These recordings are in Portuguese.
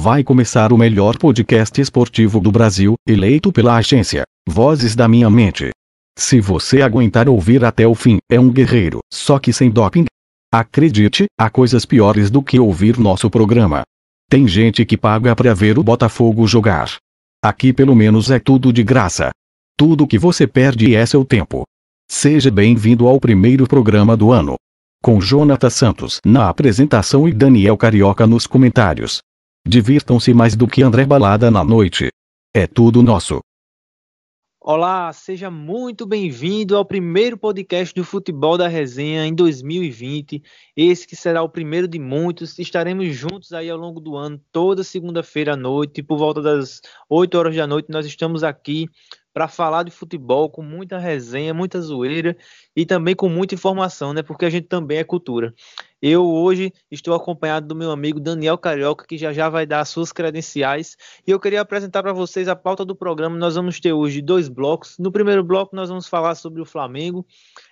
Vai começar o melhor podcast esportivo do Brasil, eleito pela agência Vozes da Minha Mente. Se você aguentar ouvir até o fim, é um guerreiro, só que sem doping. Acredite, há coisas piores do que ouvir nosso programa. Tem gente que paga para ver o Botafogo jogar. Aqui pelo menos é tudo de graça. Tudo que você perde é seu tempo. Seja bem-vindo ao primeiro programa do ano. Com Jonathan Santos na apresentação e Daniel Carioca nos comentários. Divirtam-se mais do que André Balada na noite. É tudo nosso. Olá, seja muito bem-vindo ao primeiro podcast do Futebol da Resenha em 2020. Esse que será o primeiro de muitos. Estaremos juntos aí ao longo do ano, toda segunda-feira à noite, por volta das 8 horas da noite. Nós estamos aqui para falar de futebol com muita resenha, muita zoeira e também com muita informação, né? Porque a gente também é cultura. Eu hoje estou acompanhado do meu amigo Daniel Carioca, que já já vai dar as suas credenciais. E eu queria apresentar para vocês a pauta do programa. Nós vamos ter hoje dois blocos. No primeiro bloco, nós vamos falar sobre o Flamengo,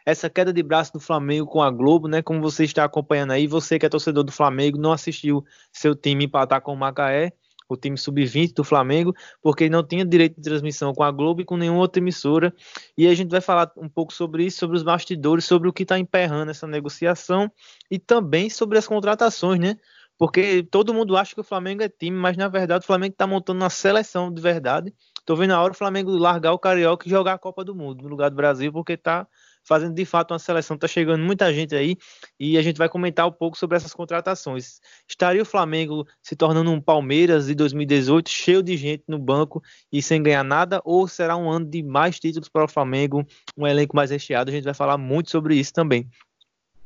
essa queda de braço do Flamengo com a Globo, né? Como você está acompanhando aí, você que é torcedor do Flamengo, não assistiu seu time empatar com o Macaé o time sub-20 do Flamengo, porque não tinha direito de transmissão com a Globo e com nenhuma outra emissora. E a gente vai falar um pouco sobre isso, sobre os bastidores, sobre o que está emperrando essa negociação e também sobre as contratações, né? Porque todo mundo acha que o Flamengo é time, mas na verdade o Flamengo está montando uma seleção de verdade. Tô vendo a hora o Flamengo largar o Carioca e jogar a Copa do Mundo no lugar do Brasil, porque está fazendo de fato uma seleção. Tá chegando muita gente aí e a gente vai comentar um pouco sobre essas contratações. Estaria o Flamengo se tornando um Palmeiras de 2018, cheio de gente no banco e sem ganhar nada, ou será um ano de mais títulos para o Flamengo, um elenco mais recheado? A gente vai falar muito sobre isso também.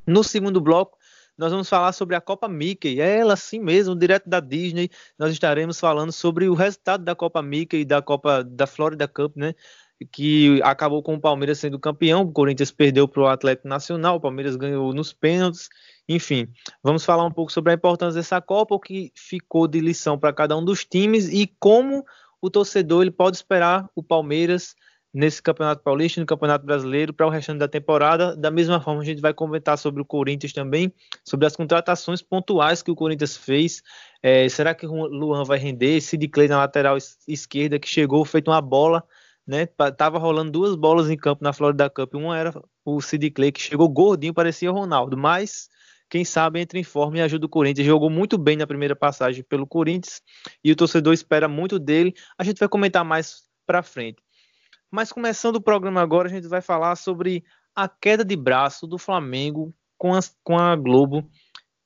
No segundo bloco, nós vamos falar sobre a Copa Mickey, é ela assim mesmo, direto da Disney. Nós estaremos falando sobre o resultado da Copa Mickey e da Copa da Florida Cup, né? Que acabou com o Palmeiras sendo campeão, o Corinthians perdeu para o Atlético Nacional, o Palmeiras ganhou nos pênaltis, enfim, vamos falar um pouco sobre a importância dessa Copa, o que ficou de lição para cada um dos times e como o torcedor ele pode esperar o Palmeiras nesse Campeonato Paulista, no Campeonato Brasileiro, para o restante da temporada. Da mesma forma, a gente vai comentar sobre o Corinthians também, sobre as contratações pontuais que o Corinthians fez. É, será que o Luan vai render? Sid Clay na lateral esquerda, que chegou feito uma bola né? Tava rolando duas bolas em campo na Florida Cup. Uma era o Sid Clay, que chegou gordinho, parecia o Ronaldo, mas quem sabe entra em forma e ajuda o Corinthians. Jogou muito bem na primeira passagem pelo Corinthians e o torcedor espera muito dele. A gente vai comentar mais para frente. Mas começando o programa agora, a gente vai falar sobre a queda de braço do Flamengo com a, com a Globo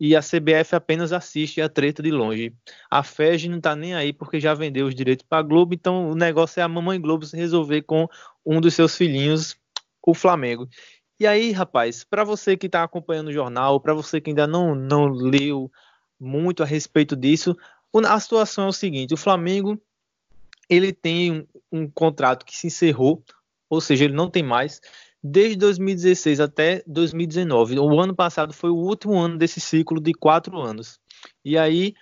e a CBF apenas assiste a treta de longe. A FEG não tá nem aí porque já vendeu os direitos para a Globo, então o negócio é a mamãe Globo se resolver com um dos seus filhinhos, o Flamengo. E aí, rapaz, para você que está acompanhando o jornal, para você que ainda não, não leu muito a respeito disso, a situação é o seguinte: o Flamengo ele tem um, um contrato que se encerrou, ou seja, ele não tem mais desde 2016 até 2019. O ano passado foi o último ano desse ciclo de quatro anos. E aí,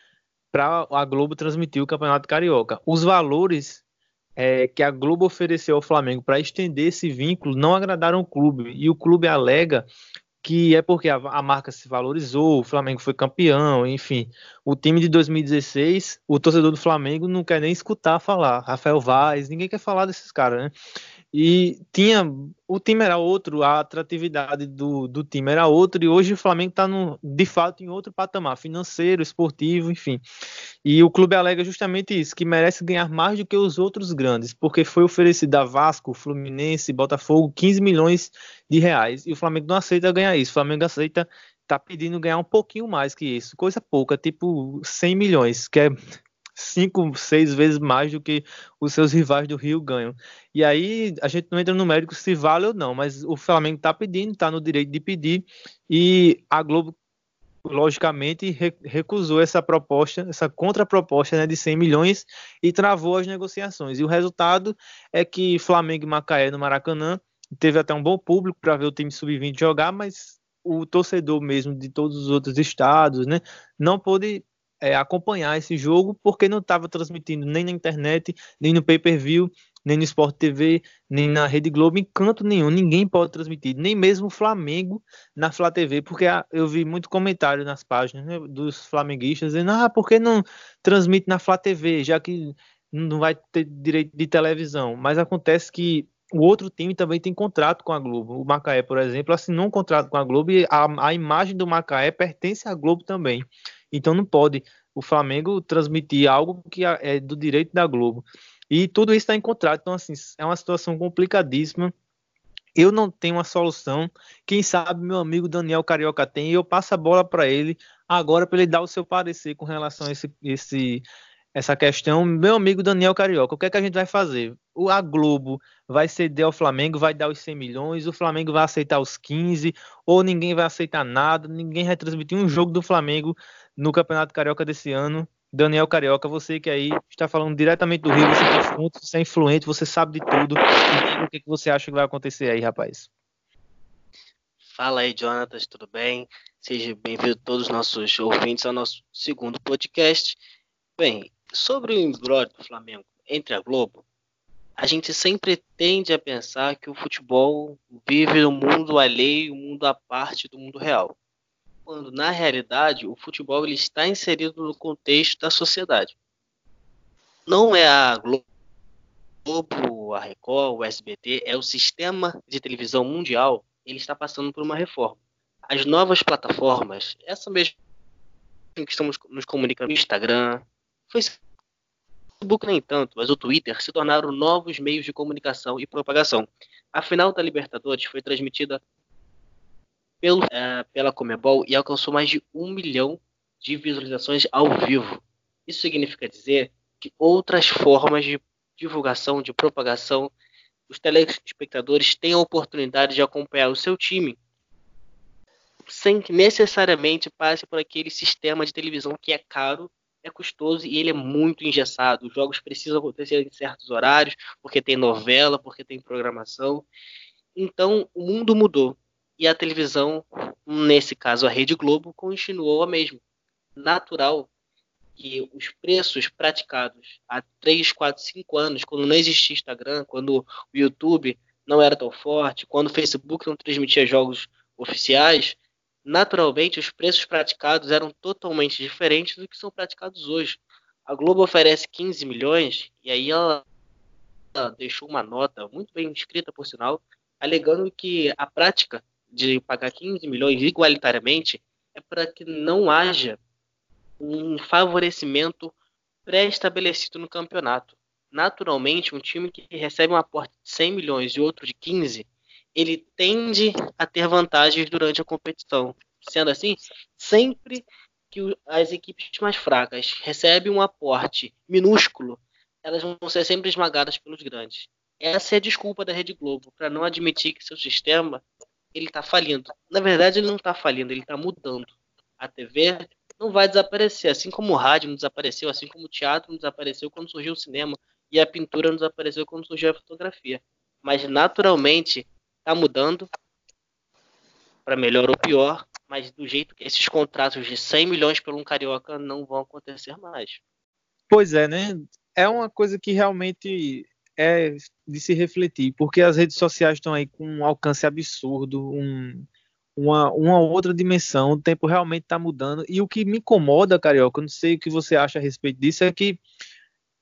para a Globo transmitir o Campeonato Carioca. Os valores é, que a Globo ofereceu ao Flamengo para estender esse vínculo não agradaram o clube. E o clube alega que é porque a, a, marca se valorizou, o Flamengo foi campeão, enfim. O time de 2016, o torcedor do Flamengo não quer nem escutar falar. Rafael Vaz, ninguém quer falar desses caras, né? E tinha. O time era outro, a atratividade do, do time era outro, e hoje o Flamengo está de fato em outro patamar, financeiro, esportivo, enfim. E o clube alega justamente isso, que merece ganhar mais do que os outros grandes, porque foi oferecido a Vasco, Fluminense, Botafogo 15 milhões de reais, e o Flamengo não aceita ganhar isso. O Flamengo aceita tá pedindo ganhar um pouquinho mais que isso, coisa pouca, tipo 100 milhões, que é cinco, seis vezes mais do que os seus rivais do Rio ganham. E aí a gente não entra no mérito se vale ou não, mas o Flamengo está pedindo, está no direito de pedir, e a Globo logicamente recusou essa proposta, essa contraproposta né, de 100 milhões e travou as negociações. E o resultado é que Flamengo e Macaé no Maracanã teve até um bom público para ver o time sub-20 jogar, mas o torcedor mesmo de todos os outros estados, né, não pôde é, acompanhar esse jogo, porque não estava transmitindo nem na internet, nem no pay-per-view, nem no Sport TV, nem na Rede Globo, em canto nenhum. Ninguém pode transmitir, nem mesmo o Flamengo na Flá TV, porque eu vi muito comentário nas páginas né, dos flamenguistas dizendo: ah, por que não transmite na Flá TV, já que não vai ter direito de televisão? Mas acontece que o outro time também tem contrato com a Globo. O Macaé, por exemplo, assinou um contrato com a Globo e a, a imagem do Macaé pertence à Globo também. Então não pode o Flamengo transmitir algo que é do direito da Globo. E tudo isso está em contrato. Então, assim, é uma situação complicadíssima. Eu não tenho uma solução. Quem sabe meu amigo Daniel Carioca tem. E eu passo a bola para ele agora para ele dar o seu parecer com relação a esse, esse, essa questão. Meu amigo Daniel Carioca, o que é que a gente vai fazer? O, a Globo vai ceder ao Flamengo, vai dar os 100 milhões, o Flamengo vai aceitar os 15, ou ninguém vai aceitar nada, ninguém vai transmitir um jogo do Flamengo no Campeonato Carioca desse ano. Daniel Carioca, você que aí está falando diretamente do Rio, você é fonte, você é influente, você sabe de tudo. O que, que você acha que vai acontecer aí, rapaz? Fala aí, Jonatas, tudo bem? Seja bem-vindo todos os nossos ouvintes ao nosso segundo podcast. Bem, sobre o embrólio do Flamengo entre a Globo, a gente sempre tende a pensar que o futebol vive um mundo alheio, um mundo à parte do mundo real quando na realidade o futebol ele está inserido no contexto da sociedade. Não é a Globo, a Record, o SBT, é o sistema de televisão mundial, ele está passando por uma reforma. As novas plataformas, essa mesma que estamos nos comunicando Instagram, Facebook nem tanto, mas o Twitter se tornaram novos meios de comunicação e propagação. A final da Libertadores foi transmitida pelo, é, pela Comebol e alcançou mais de um milhão de visualizações ao vivo. Isso significa dizer que outras formas de divulgação, de propagação, os telespectadores têm a oportunidade de acompanhar o seu time sem que necessariamente passe por aquele sistema de televisão que é caro, é custoso e ele é muito engessado. Os jogos precisam acontecer em certos horários, porque tem novela, porque tem programação. Então, o mundo mudou e a televisão, nesse caso a Rede Globo, continuou a mesma. Natural que os preços praticados há 3, 4, 5 anos, quando não existia Instagram, quando o YouTube não era tão forte, quando o Facebook não transmitia jogos oficiais, naturalmente os preços praticados eram totalmente diferentes do que são praticados hoje. A Globo oferece 15 milhões e aí ela deixou uma nota muito bem escrita, por sinal, alegando que a prática de pagar 15 milhões igualitariamente é para que não haja um favorecimento pré-estabelecido no campeonato. Naturalmente, um time que recebe um aporte de 100 milhões e outro de 15, ele tende a ter vantagens durante a competição. Sendo assim, sempre que as equipes mais fracas recebem um aporte minúsculo, elas vão ser sempre esmagadas pelos grandes. Essa é a desculpa da Rede Globo para não admitir que seu sistema ele está falindo. Na verdade, ele não está falindo, ele está mudando. A TV não vai desaparecer, assim como o rádio não desapareceu, assim como o teatro não desapareceu quando surgiu o cinema e a pintura não desapareceu quando surgiu a fotografia. Mas naturalmente está mudando para melhor ou pior, mas do jeito que esses contratos de 100 milhões pelo um carioca não vão acontecer mais. Pois é, né? É uma coisa que realmente é de se refletir, porque as redes sociais estão aí com um alcance absurdo, um, uma, uma outra dimensão, o tempo realmente está mudando, e o que me incomoda, Carioca, eu não sei o que você acha a respeito disso, é que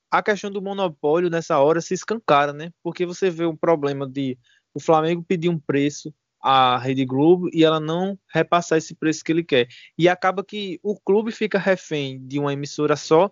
a questão do monopólio nessa hora se escancara, né? Porque você vê um problema de o Flamengo pedir um preço à Rede Globo e ela não repassar esse preço que ele quer. E acaba que o clube fica refém de uma emissora só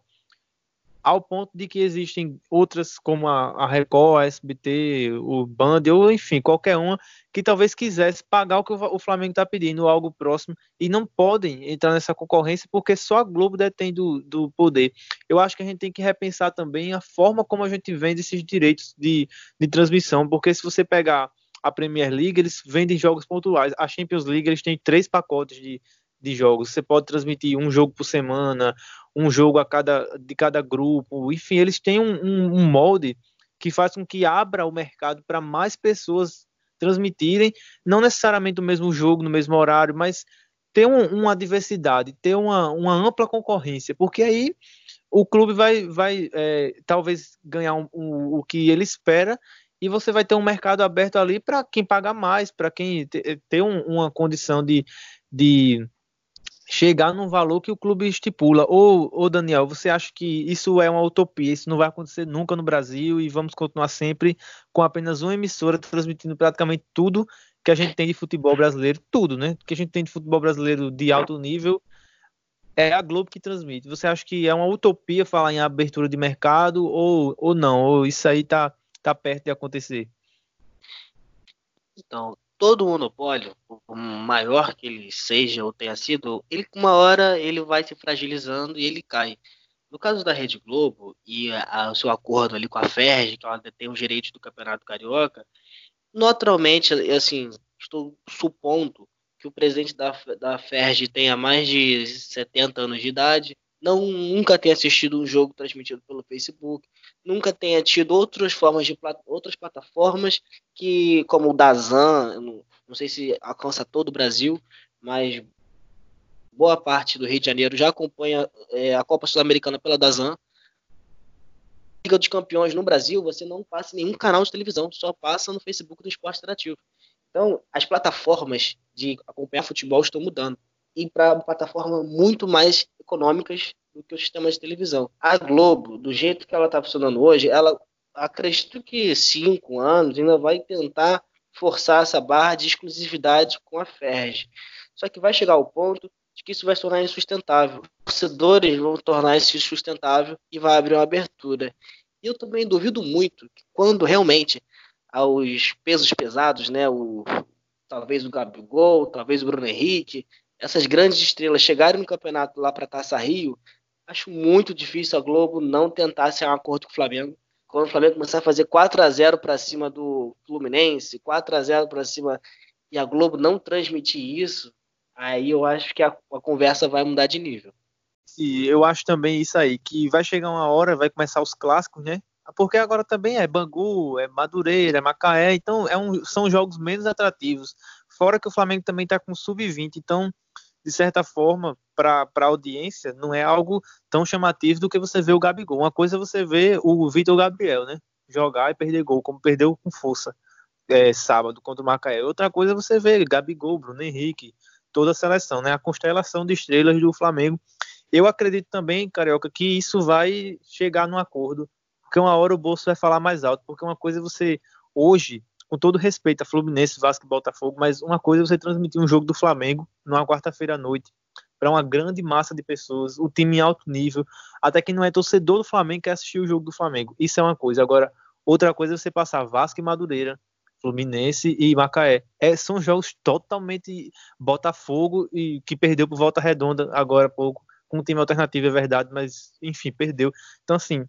ao ponto de que existem outras como a, a Record, a SBT, o Band, ou enfim, qualquer uma que talvez quisesse pagar o que o, Flamengo está pedindo, algo próximo, e não podem entrar nessa concorrência porque só a Globo detém do, do poder. Eu acho que a gente tem que repensar também a forma como a gente vende esses direitos de, de transmissão, porque se você pegar a Premier League, eles vendem jogos pontuais. A Champions League, eles têm três pacotes de, de jogos. Você pode transmitir um jogo por semana, um jogo a cada, de cada grupo. Enfim, eles têm um, um, um molde que faz com que abra o mercado para mais pessoas transmitirem, não necessariamente o mesmo jogo, no mesmo horário, mas ter um, uma diversidade, ter uma, uma ampla concorrência, porque aí o clube vai, vai é, talvez ganhar um, um, o que ele espera e você vai ter um mercado aberto ali para quem paga mais, para quem ter uma condição de, de chegar num valor que o clube estipula. Ou, ou, Daniel, você acha que isso é uma utopia, isso não vai acontecer nunca no Brasil e vamos continuar sempre com apenas uma emissora transmitindo praticamente tudo que a gente tem de futebol brasileiro, tudo, né? Que a gente tem de futebol brasileiro de alto nível é a Globo que transmite. Você acha que é uma utopia falar em abertura de mercado ou, ou não? Ou isso aí tá, tá perto de acontecer? Então, todo monopólio, por maior que ele seja ou tenha sido, ele uma hora ele vai se fragilizando e ele cai. No caso da Rede Globo e o seu acordo ali com a Ferg, que ela tem os direitos do Campeonato Carioca, naturalmente, assim, estou supondo que o presidente da, da FERJ tenha mais de 70 anos de idade, não nunca tenha assistido um jogo transmitido pelo Facebook, nunca tenha tido outras formas de outras plataformas que como o Dazan, não, não sei se alcança todo o Brasil, mas boa parte do Rio de Janeiro já acompanha é, a Copa Sul-Americana pela Dazan. Liga dos Campeões no Brasil, você não passa em nenhum canal de televisão, só passa no Facebook do Esporte Interativo. Então, as plataformas de acompanhar futebol estão mudando e para plataformas muito mais econômicas do que o sistema de televisão. A Globo, do jeito que ela está funcionando hoje, ela acredito que cinco anos ainda vai tentar forçar essa barra de exclusividade com a Ferg. Só que vai chegar ao ponto de que isso vai se tornar insustentável. Os torcedores vão tornar isso insustentável e vai abrir uma abertura. E eu também duvido muito que quando realmente aos pesos pesados, né? O, talvez o Gabigol, talvez o Bruno Henrique, essas grandes estrelas chegarem no campeonato lá para Taça Rio, acho muito difícil a Globo não tentar ser um acordo com o Flamengo. Quando o Flamengo começar a fazer 4 a 0 para cima do Fluminense, 4 a 0 para cima e a Globo não transmitir isso, aí eu acho que a, a conversa vai mudar de nível. E eu acho também isso aí, que vai chegar uma hora, vai começar os clássicos, né? porque agora também é Bangu, é Madureira, é Macaé, então é um, são jogos menos atrativos. Fora que o Flamengo também está com sub-20, então, de certa forma, para a audiência, não é algo tão chamativo do que você vê o Gabigol. Uma coisa é você ver o Vitor Gabriel, né? Jogar e perder gol, como perdeu com força é, sábado contra o Macaé. Outra coisa é você ver Gabigol, Bruno Henrique, toda a seleção, né? A constelação de estrelas do Flamengo. Eu acredito também, Carioca, que isso vai chegar num acordo porque uma hora o bolso vai falar mais alto, porque uma coisa é você, hoje, com todo respeito a Fluminense, Vasco e Botafogo, mas uma coisa é você transmitir um jogo do Flamengo numa quarta-feira à noite para uma grande massa de pessoas, o time em alto nível, até quem não é torcedor do Flamengo quer assistir o jogo do Flamengo. Isso é uma coisa. Agora, outra coisa é você passar Vasco e Madureira, Fluminense e Macaé. É, são jogos totalmente Botafogo e que perdeu por volta redonda agora há pouco, com um time alternativo, é verdade, mas enfim, perdeu. Então, assim,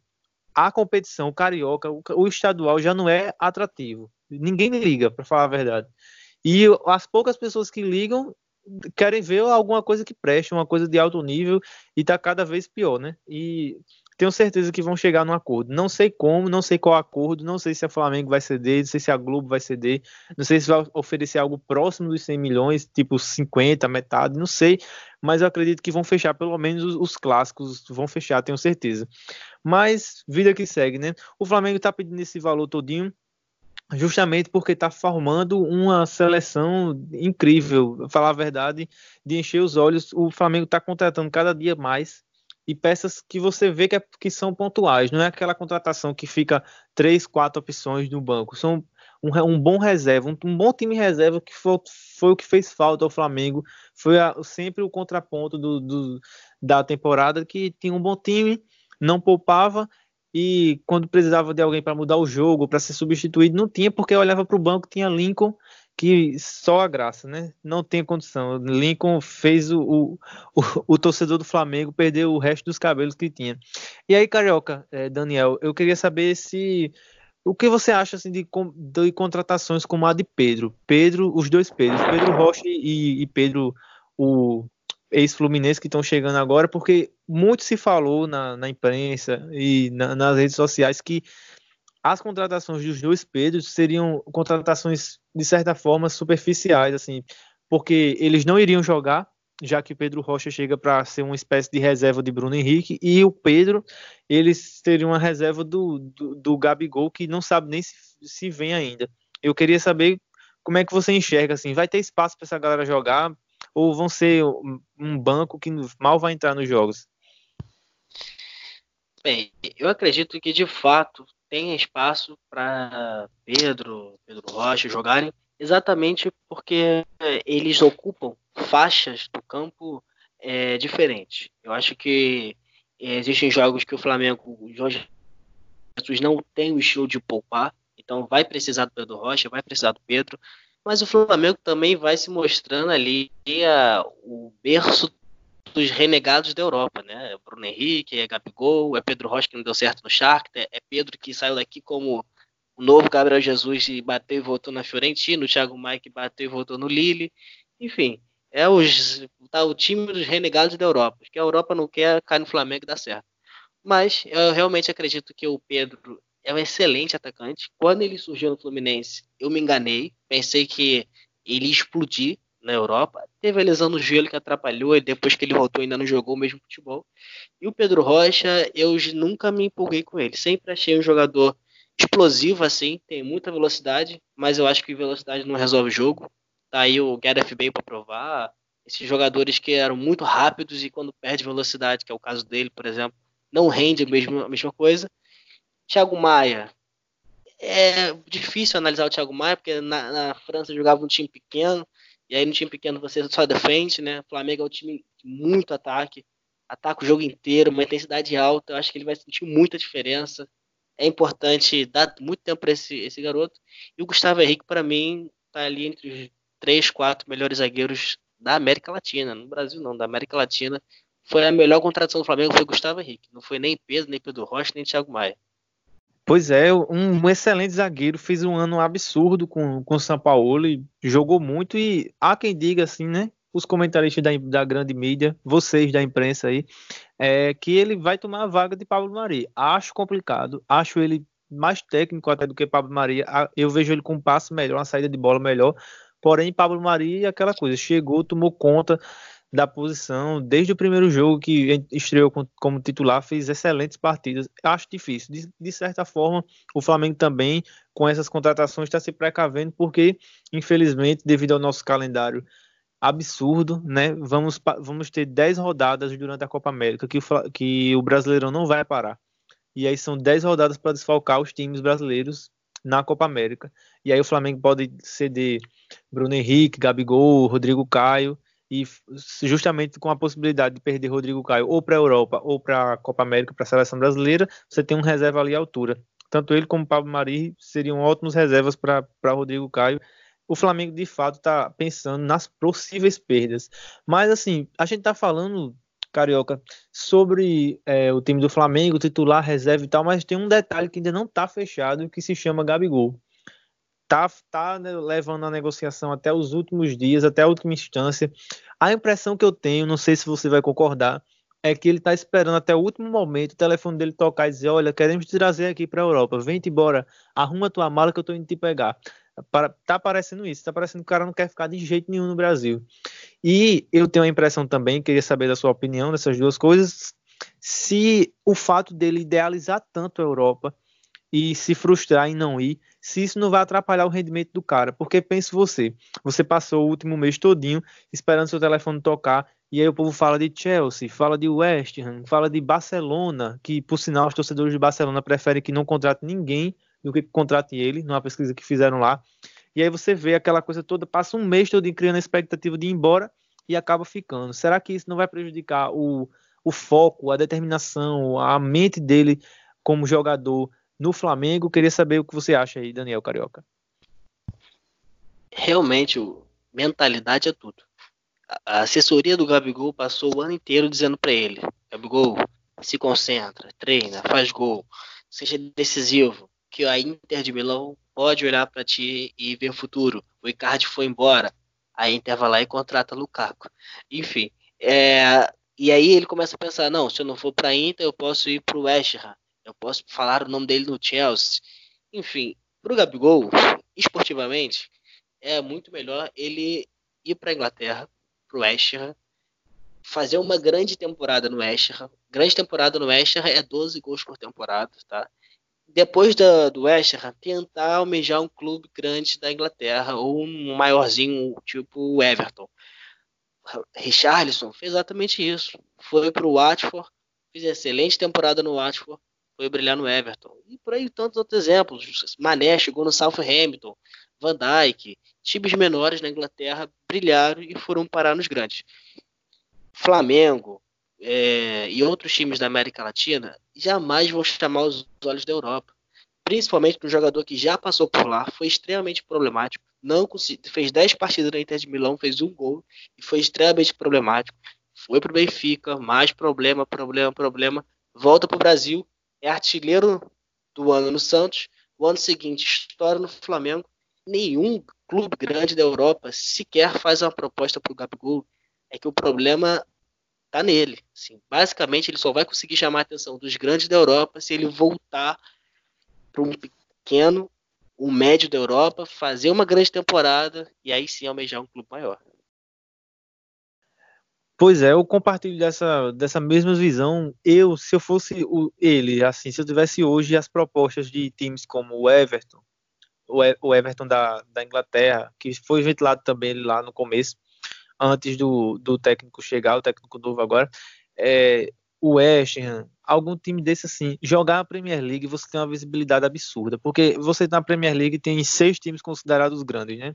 a competição carioca, o estadual já não é atrativo. Ninguém liga, para falar a verdade. E as poucas pessoas que ligam querem ver alguma coisa que preste, uma coisa de alto nível e tá cada vez pior, né? E tenho certeza que vão chegar num acordo. Não sei como, não sei qual acordo, não sei se a Flamengo vai ceder, não sei se a Globo vai ceder, não sei se vai oferecer algo próximo dos 100 milhões, tipo 50, metade, não sei, mas eu acredito que vão fechar pelo menos os, os clássicos, vão fechar, tenho certeza. Mas vida que segue, né? O Flamengo está pedindo esse valor todinho, justamente porque está formando uma seleção incrível, falar a verdade, de encher os olhos. O Flamengo está contratando cada dia mais e peças que você vê que, é, que são pontuais, não é aquela contratação que fica três, quatro opções no banco. São um, um bom reserva, um, um, bom time reserva que foi, foi, o que fez falta ao Flamengo. Foi a, sempre o contraponto do, do, da temporada que tinha um bom time, não poupava e quando precisava de alguém para mudar o jogo, para ser substituído, não tinha, porque olhava para o banco, tinha Lincoln que só a graça, né? Não tem condição. Lincoln fez o, o, o, torcedor do Flamengo perder o resto dos cabelos que tinha. E aí, Carioca, é, Daniel, eu queria saber se o que você acha assim, de, de contratações como a de Pedro? Pedro, os dois Pedros, Pedro Rocha e, e Pedro, o ex-Fluminense que estão chegando agora, porque muito se falou na, na imprensa e na, nas redes sociais que as contratações dos dois Pedros seriam contratações de certa forma superficiais, assim, porque eles não iriam jogar já que Pedro Rocha chega para ser uma espécie de reserva de Bruno Henrique, e o Pedro, eles teriam uma reserva do, do, do Gabigol, que não sabe nem se, se vem ainda. Eu queria saber como é que você enxerga, assim, vai ter espaço para essa galera jogar, ou vão ser um banco que mal vai entrar nos jogos? Bem, eu acredito que de fato tem espaço para Pedro, Pedro Rocha jogarem, exatamente porque eles ocupam faixas do campo é, diferentes. Eu acho que é, existem jogos que o Flamengo, o Jorge Jesus não tem o estilo de poupar, então vai precisar do Pedro Rocha, vai precisar do Pedro, mas o Flamengo também vai se mostrando ali a, o berço dos renegados da Europa, né? É Bruno Henrique, é Gabigol, é Pedro Rocha que não deu certo no Shakhtar, é Pedro que saiu daqui como o novo Gabriel Jesus e bateu e voltou na Fiorentina, o Thiago Maia que bateu e voltou no Lille, enfim, é os, tá, o time dos renegados da Europa, que a Europa não quer, cai no Flamengo e dá certo. Mas eu realmente acredito que o Pedro é um excelente atacante. Quando ele surgiu no Fluminense, eu me enganei, pensei que ele ia explodir, na Europa. Teve a lesão no gelo que atrapalhou e depois que ele voltou ainda não jogou o mesmo futebol. E o Pedro Rocha, eu nunca me empolguei com ele. Sempre achei um jogador explosivo assim, tem muita velocidade, mas eu acho que velocidade não resolve o jogo. Tá aí o Gareth Bale para provar. Esses jogadores que eram muito rápidos e quando perde velocidade, que é o caso dele, por exemplo, não rende a mesma, a mesma coisa. Thiago Maia, é difícil analisar o Thiago Maia, porque na, na França jogava um time pequeno, e aí no time pequeno você só defende, né? O Flamengo é um time de muito ataque, ataca o jogo inteiro, uma intensidade alta. Eu acho que ele vai sentir muita diferença. É importante dar muito tempo para esse, esse garoto. E o Gustavo Henrique, para mim, tá ali entre os três, quatro melhores zagueiros da América Latina. No Brasil, não, da América Latina. Foi a melhor contratação do Flamengo, foi Gustavo Henrique. Não foi nem Pedro, nem Pedro Rocha, nem Thiago Maia. Pois é, um, excelente zagueiro, fez um ano absurdo com, com o São Paulo e jogou muito e há quem diga assim, né? Os comentaristas da, da grande mídia, vocês da imprensa aí, é, que ele vai tomar a vaga de Pablo Maria. Acho complicado, acho ele mais técnico até do que Pablo Maria. Eu vejo ele com um passe melhor, uma saída de bola melhor. Porém, Pablo Maria, aquela coisa, chegou, tomou conta, da posição desde o primeiro jogo que estreou como titular, fez excelentes partidas. Acho difícil. De, de certa forma, o Flamengo também, com essas contratações, está se precavendo, porque, infelizmente, devido ao nosso calendário absurdo, né? Vamos, vamos ter 10 rodadas durante a Copa América que o, que o Brasileirão não vai parar. E aí são 10 rodadas para desfalcar os times brasileiros na Copa América. E aí o Flamengo pode ceder Bruno Henrique, Gabigol, Rodrigo Caio e justamente com a possibilidade de perder Rodrigo Caio ou para a Europa ou para a Copa América, para a seleção brasileira, você tem um reserva ali à altura. Tanto ele como Pablo Mari seriam ótimos reservas para Rodrigo Caio. O Flamengo de fato está pensando nas possíveis perdas. Mas assim, a gente está falando, Carioca, sobre é, o time do Flamengo, titular, reserva e tal, mas tem um detalhe que ainda não está fechado que se chama Gabigol tá, tá né, levando a negociação até os últimos dias, até a última instância. A impressão que eu tenho, não sei se você vai concordar, é que ele está esperando até o último momento o telefone dele tocar e dizer: Olha, queremos te trazer aqui para a Europa, vem-te embora, arruma tua mala que eu estou indo te pegar. Tá parecendo isso, tá parecendo que o cara não quer ficar de jeito nenhum no Brasil. E eu tenho a impressão também, queria saber da sua opinião dessas duas coisas, se o fato dele idealizar tanto a Europa e se frustrar em não ir, se isso não vai atrapalhar o rendimento do cara. Porque pense você, você passou o último mês todinho esperando seu telefone tocar e aí o povo fala de Chelsea, fala de West Ham, fala de Barcelona, que por sinal os torcedores de Barcelona preferem que não contrate ninguém do que contrate ele, numa pesquisa que fizeram lá. E aí você vê aquela coisa toda, passa um mês todo criando a expectativa de ir embora e acaba ficando. Será que isso não vai prejudicar o, o foco, a determinação, a mente dele como jogador no Flamengo. Queria saber o que você acha aí, Daniel Carioca. Realmente, mentalidade é tudo. A assessoria do Gabigol passou o ano inteiro dizendo para ele: Gabigol, se concentra, treina, faz gol, seja decisivo, que a Inter de Milão pode olhar para ti e ver o futuro. O Icardi foi embora, a Inter vai lá e contrata Lukaku. Enfim, é, e aí ele começa a pensar: não, se eu não for para a Inter, eu posso ir para o West Ham eu posso falar o nome dele no Chelsea. Enfim, para o Gabigol, esportivamente, é muito melhor ele ir para a Inglaterra, para o West Ham, fazer uma grande temporada no West Ham. Grande temporada no West Ham é 12 gols por temporada, tá? Depois do West Ham, tentar almejar um clube grande da Inglaterra ou um maiorzinho, tipo o Everton. Richarlison fez exatamente isso. Foi para o Watford, fez excelente temporada no Watford, foi brilhar no Everton. E por aí tantos outros exemplos. Mané chegou no Southampton, Van Dijk, times menores na Inglaterra brilharam e foram parar nos grandes. Flamengo é, e outros times da América Latina jamais vão chamar os olhos da Europa. Principalmente para um jogador que já passou por lá, foi extremamente problemático. Não fez 10 partidas na Inter de Milão, fez um gol e foi extremamente problemático. Foi para o Benfica, mais problema, problema, problema. Volta para o Brasil, é artilheiro do ano no Santos. O ano seguinte, estoura no Flamengo. Nenhum clube grande da Europa sequer faz uma proposta para o Gabigol. É que o problema tá nele. Assim, basicamente, ele só vai conseguir chamar a atenção dos grandes da Europa se ele voltar para um pequeno, um médio da Europa, fazer uma grande temporada e aí sim almejar um clube maior. Pois é, eu compartilho dessa, dessa mesma visão. Eu, se eu fosse o, ele, assim, se eu tivesse hoje as propostas de times como o Everton, o, o Everton da, da Inglaterra, que foi ventilado também lá no começo, antes do, do técnico chegar, o técnico novo agora, é, o West Ham, algum time desse assim, jogar a Premier League, você tem uma visibilidade absurda, porque você na Premier League tem seis times considerados grandes, né?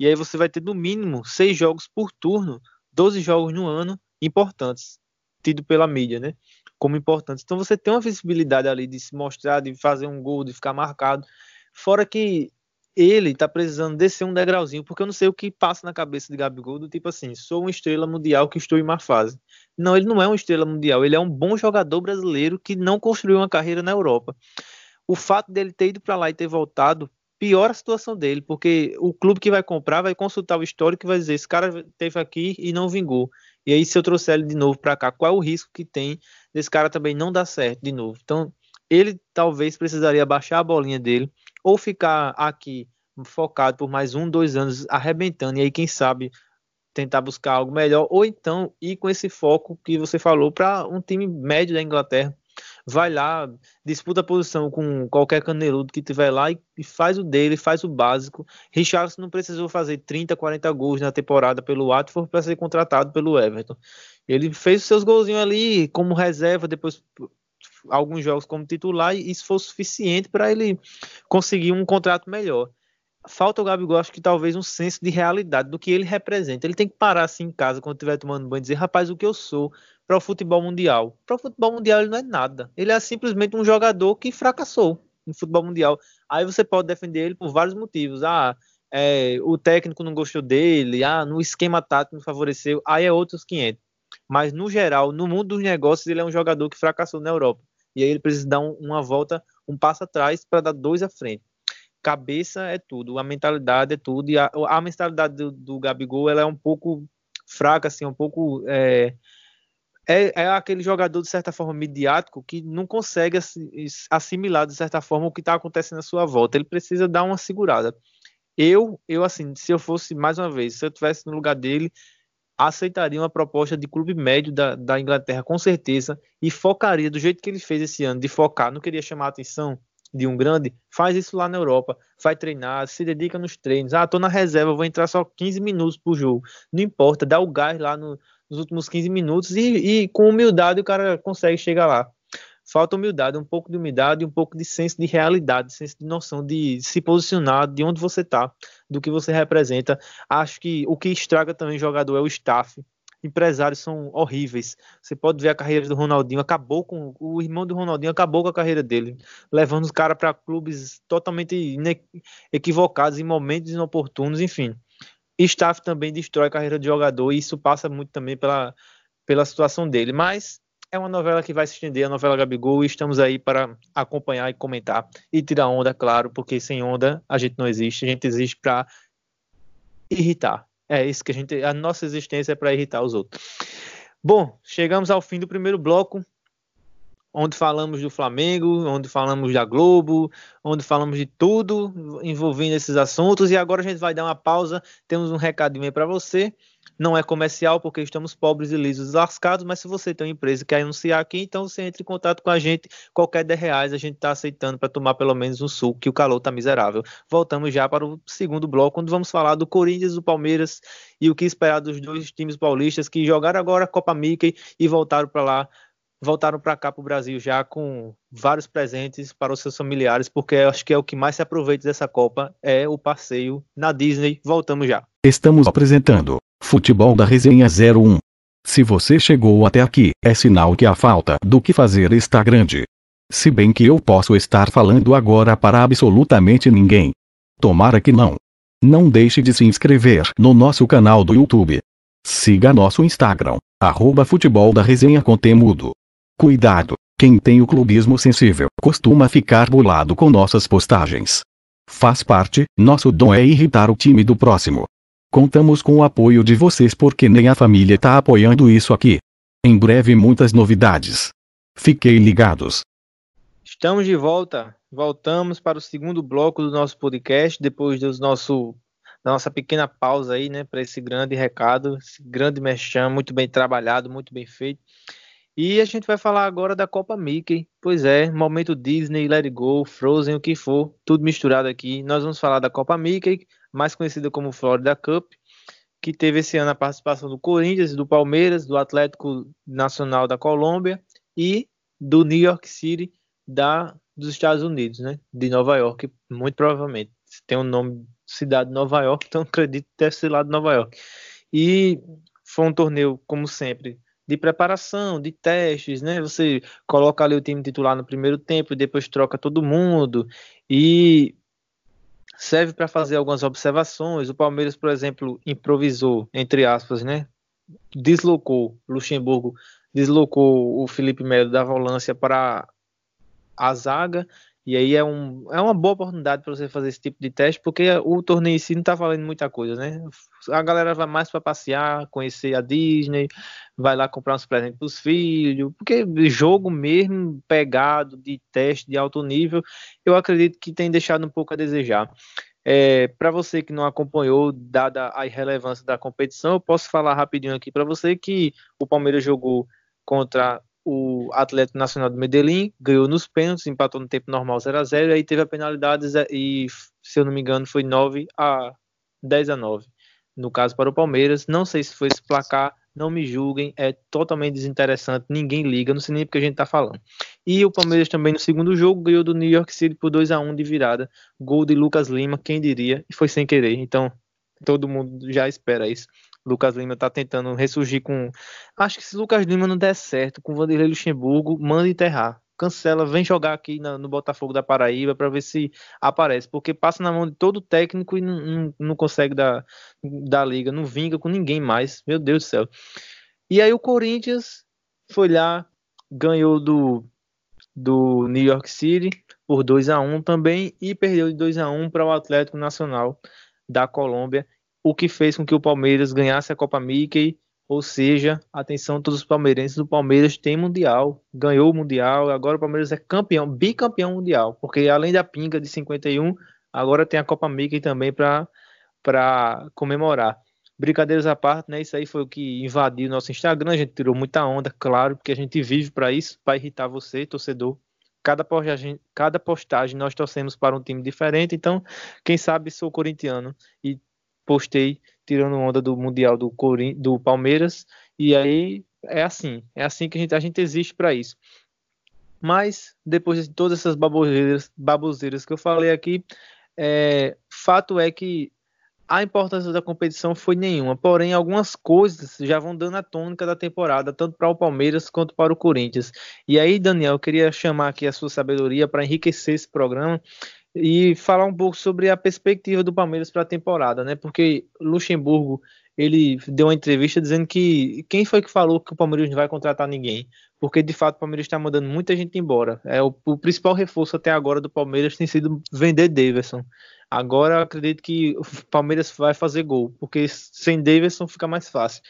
E aí você vai ter no mínimo seis jogos por turno 12 jogos no ano importantes, tido pela mídia, né? Como importantes. Então você tem uma visibilidade ali de se mostrar, de fazer um gol, de ficar marcado. Fora que ele está precisando descer um degrauzinho, porque eu não sei o que passa na cabeça de Gabigol, do tipo assim, sou uma estrela mundial que estou em má fase. Não, ele não é uma estrela mundial, ele é um bom jogador brasileiro que não construiu uma carreira na Europa. O fato dele ter ido para lá e ter voltado piora a situação dele, porque o clube que vai comprar vai consultar o histórico e vai dizer: esse cara teve aqui e não vingou. E aí, se eu trouxer ele de novo para cá, qual é o risco que tem desse cara também não dar certo de novo? Então, ele talvez precisaria baixar a bolinha dele ou ficar aqui focado por mais um, dois anos arrebentando, e aí, quem sabe, tentar buscar algo melhor, ou então ir com esse foco que você falou para um time médio da Inglaterra vai lá, disputa a posição com qualquer caneludo que tiver lá e, e faz o dele, faz o básico. Richardson não precisou fazer 30, 40 gols na temporada pelo Watford para ser contratado pelo Everton. Ele fez os seus golzinhos ali como reserva, depois alguns jogos como titular e isso foi suficiente para ele conseguir um contrato melhor falta o Gabigol, acho que talvez um senso de realidade do que ele representa. Ele tem que parar assim em casa quando estiver tomando banho e dizer, rapaz, o que eu sou para o futebol mundial. Para o futebol mundial ele não é nada. Ele é simplesmente um jogador que fracassou no futebol mundial. Aí você pode defender ele por vários motivos. Ah, é, o técnico não gostou dele, ah, no esquema tático não favoreceu. Aí é outros 500. Mas no geral, no mundo dos negócios, ele é um jogador que fracassou na Europa. E aí ele precisa dar um, uma volta, um passo atrás para dar dois à frente cabeça é tudo, a mentalidade é tudo, e a, a mentalidade do, do, Gabigol ela é um pouco fraca, assim, um pouco. É, é, é, aquele jogador, de certa forma, midiático que não consegue assimilar, de certa forma, o que está acontecendo à sua volta. Ele precisa dar uma segurada. Eu, eu assim, se eu fosse, mais uma vez, se eu estivesse no lugar dele, aceitaria uma proposta de clube médio da, da Inglaterra, com certeza, e focaria do jeito que ele fez esse ano, de focar, não queria chamar a atenção, de um grande, faz isso lá na Europa, vai treinar, se dedica nos treinos. Ah, tô na reserva, vou entrar só 15 minutos pro jogo. Não importa, dá o gás lá no, nos últimos 15 minutos e, e, com humildade o cara consegue chegar lá. Falta humildade, um pouco de humildade, um pouco de senso de realidade, senso de noção de se posicionar, de onde você tá, do que você representa. Acho que o que estraga também jogador é o staff empresários são horríveis. Você pode ver a carreira do Ronaldinho, acabou com o irmão do Ronaldinho acabou com a carreira dele, levando os caras para clubes totalmente equivocados em momentos inoportunos, enfim. Staff também destrói a carreira de jogador e isso passa muito também pela, pela situação dele, mas é uma novela que vai se estender, a novela Gabigol, e estamos aí para acompanhar e comentar e tirar onda, claro, porque sem onda a gente não existe, a gente existe para irritar. É isso que a gente. A nossa existência é para irritar os outros. Bom, chegamos ao fim do primeiro bloco. Onde falamos do Flamengo, onde falamos da Globo, onde falamos de tudo envolvendo esses assuntos. E agora a gente vai dar uma pausa. Temos um recadinho para você. Não é comercial porque estamos pobres e lisos lascados, mas se você tem uma empresa que quer anunciar aqui, então você entre em contato com a gente. Qualquer 10 reais a gente está aceitando para tomar pelo menos um suco, que o calor está miserável. Voltamos já para o segundo bloco, onde vamos falar do Corinthians, do Palmeiras e o que esperar dos dois times paulistas que jogaram agora a Copa Mickey e voltaram para lá voltaram para cá para o Brasil já com vários presentes para os seus familiares, porque acho que é o que mais se aproveita dessa Copa é o passeio na Disney. Voltamos já. Estamos apresentando Futebol da Resenha 01. Se você chegou até aqui, é sinal que a falta do que fazer está grande. Se bem que eu posso estar falando agora para absolutamente ninguém. Tomara que não. Não deixe de se inscrever no nosso canal do YouTube. Siga nosso Instagram, arroba futebol da resenha com temudo. Cuidado, quem tem o clubismo sensível costuma ficar bolado com nossas postagens. Faz parte, nosso dom é irritar o time do próximo. Contamos com o apoio de vocês porque nem a família tá apoiando isso aqui. Em breve muitas novidades. Fiquem ligados. Estamos de volta. Voltamos para o segundo bloco do nosso podcast, depois do nosso, da nossa pequena pausa aí, né, para esse grande recado, esse grande mexão, muito bem trabalhado, muito bem feito. E a gente vai falar agora da Copa Mickey. Pois é, momento Disney, Let It Go, Frozen, o que for, tudo misturado aqui. Nós vamos falar da Copa Mickey, mais conhecida como Florida Cup, que teve esse ano a participação do Corinthians, do Palmeiras, do Atlético Nacional da Colômbia e do New York City da, dos Estados Unidos, né? De Nova York, muito provavelmente. Tem o um nome cidade de Nova York, então acredito que deve ser lá de Nova York. E foi um torneio, como sempre, de preparação, de testes, né? Você coloca ali o time titular no primeiro tempo e depois troca todo mundo e serve para fazer algumas observações. O Palmeiras, por exemplo, improvisou, entre aspas, né? Deslocou Luxemburgo, deslocou o Felipe Melo da volância para a zaga e aí é, um, é uma boa oportunidade para você fazer esse tipo de teste, porque o torneio em si não está valendo muita coisa, né? A galera vai mais para passear, conhecer a Disney, vai lá comprar uns presentes para os filhos, porque jogo mesmo pegado de teste de alto nível, eu acredito que tem deixado um pouco a desejar. É, para você que não acompanhou, dada a irrelevância da competição, eu posso falar rapidinho aqui para você que o Palmeiras jogou contra o Atlético Nacional de Medellín ganhou nos pênaltis, empatou no tempo normal 0 a 0 e aí teve a penalidade e, se eu não me engano, foi 9 a 10 a 9. No caso para o Palmeiras, não sei se foi esse placar, não me julguem, é totalmente desinteressante, ninguém liga, não sei nem porque a gente está falando. E o Palmeiras também no segundo jogo ganhou do New York City por 2 a 1 de virada, gol de Lucas Lima, quem diria, e foi sem querer. Então, todo mundo já espera isso. Lucas Lima tá tentando ressurgir com. Acho que se Lucas Lima não der certo com o Vanderlei Luxemburgo, manda enterrar. Cancela, vem jogar aqui na, no Botafogo da Paraíba para ver se aparece. Porque passa na mão de todo técnico e não, não, não consegue dar, dar liga, não vinga com ninguém mais. Meu Deus do céu. E aí o Corinthians foi lá, ganhou do, do New York City por 2 a 1 também e perdeu de 2 a 1 para o Atlético Nacional da Colômbia o que fez com que o Palmeiras ganhasse a Copa Mickey, ou seja, atenção todos os palmeirenses, o Palmeiras tem mundial, ganhou o mundial, agora o Palmeiras é campeão, bicampeão mundial, porque além da pinga de 51, agora tem a Copa Mickey também para comemorar. Brincadeiras à parte, né? Isso aí foi o que invadiu nosso Instagram, a gente tirou muita onda, claro, porque a gente vive para isso, para irritar você, torcedor. Cada postagem, cada postagem nós torcemos para um time diferente, então, quem sabe sou corintiano e postei tirando onda do Mundial do, Corin do Palmeiras, e aí é assim, é assim que a gente, a gente existe para isso. Mas, depois de todas essas baboseiras, baboseiras que eu falei aqui, é, fato é que a importância da competição foi nenhuma, porém algumas coisas já vão dando a tônica da temporada, tanto para o Palmeiras quanto para o Corinthians. E aí, Daniel, eu queria chamar aqui a sua sabedoria para enriquecer esse programa e falar um pouco sobre a perspectiva do Palmeiras para a temporada, né? Porque Luxemburgo ele deu uma entrevista dizendo que quem foi que falou que o Palmeiras não vai contratar ninguém? Porque de fato o Palmeiras está mandando muita gente embora. É o, o, principal reforço até agora do Palmeiras tem sido vender Davidson. Agora eu acredito que o Palmeiras vai fazer gol, porque sem Davidson fica mais fácil.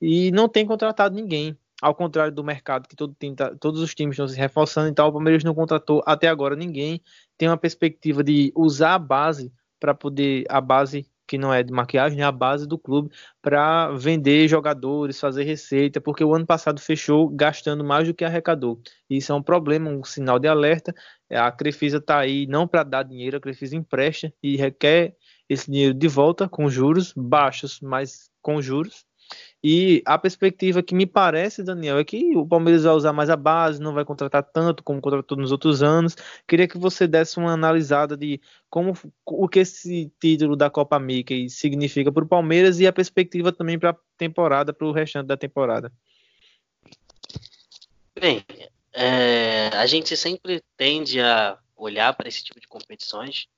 E não tem contratado ninguém. Ao contrário do mercado, que todo tá, todos os times estão se reforçando e tal, o Palmeiras não contratou até agora ninguém. Tem uma perspectiva de usar a base para poder, a base que não é de maquiagem, é a base do clube para vender jogadores, fazer receita, porque o ano passado fechou gastando mais do que arrecadou. Isso é um problema, um sinal de alerta. A Crefisa está aí não para dar dinheiro, a Crefisa empresta e requer esse dinheiro de volta com juros baixos, mas com juros. E a perspectiva que me parece, Daniel, é que o Palmeiras vai usar mais a base, não vai contratar tanto como contratou nos outros anos. Queria que você desse uma analisada de como o que esse título da Copa Mickey significa para o Palmeiras e a perspectiva também para a temporada, para o restante da temporada. Bem, é, a gente sempre tende a olhar para esse tipo de competições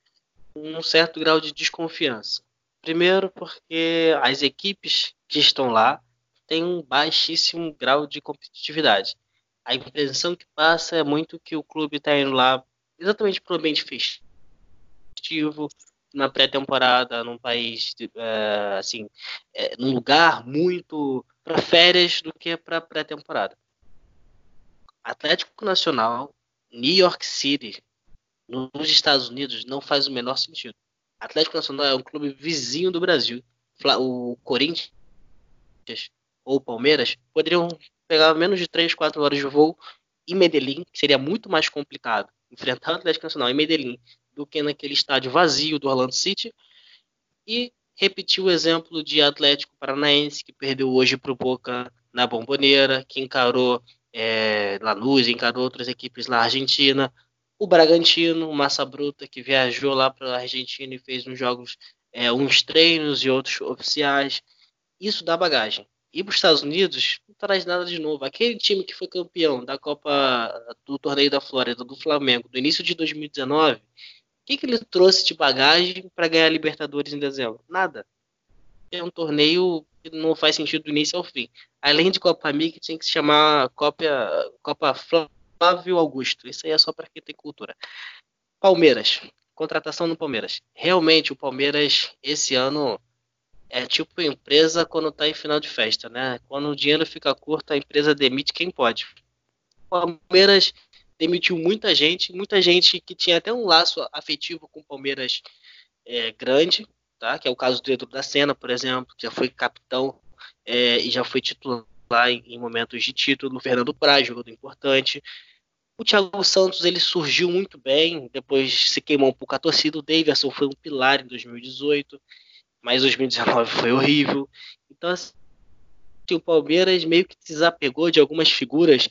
com um certo grau de desconfiança. Primeiro, porque as equipes que estão lá têm um baixíssimo grau de competitividade. A impressão que passa é muito que o clube está indo lá exatamente para o ambiente festivo, na pré-temporada, num país, é, assim, é, num lugar muito para férias do que para pré-temporada. Atlético Nacional, New York City, nos Estados Unidos, não faz o menor sentido. Atlético Nacional é um clube vizinho do Brasil. O Corinthians ou Palmeiras poderiam pegar menos de 3, 4 horas de voo em Medellín, que seria muito mais complicado enfrentar o Atlético Nacional em Medellín do que naquele estádio vazio do Orlando City. E repetir o exemplo de Atlético Paranaense, que perdeu hoje para o Boca na Bomboneira, que encarou é, Lanús, encarou outras equipes na Argentina, o Bragantino, Massa Bruta, que viajou lá para a Argentina e fez uns jogos, é, uns treinos e outros oficiais. Isso dá bagagem. E para os Estados Unidos, não traz nada de novo. Aquele time que foi campeão da Copa do Torneio da Flórida, do Flamengo, do início de 2019, o que, que ele trouxe de bagagem para ganhar a Libertadores em dezembro? Nada. É um torneio que não faz sentido do início ao fim. Além de Copa Amiga, tinha que se chamar Copa, Copa Flávio Augusto. Isso aí é só para quem tem cultura. Palmeiras. Contratação no Palmeiras. Realmente, o Palmeiras, esse ano, é tipo empresa quando está em final de festa, né? Quando o dinheiro fica curto, a empresa demite quem pode. O Palmeiras demitiu muita gente, muita gente que tinha até um laço afetivo com o Palmeiras é, grande, tá? Que é o caso do Edu da Sena, por exemplo, que já foi capitão é, e já foi titular em, em momentos de título. O Fernando Praz, jogador importante. O Thiago Santos ele surgiu muito bem, depois se queimou um pouco a torcida. O Davidson foi um pilar em 2018, mas 2019 foi horrível. Então, assim, o Palmeiras meio que desapegou de algumas figuras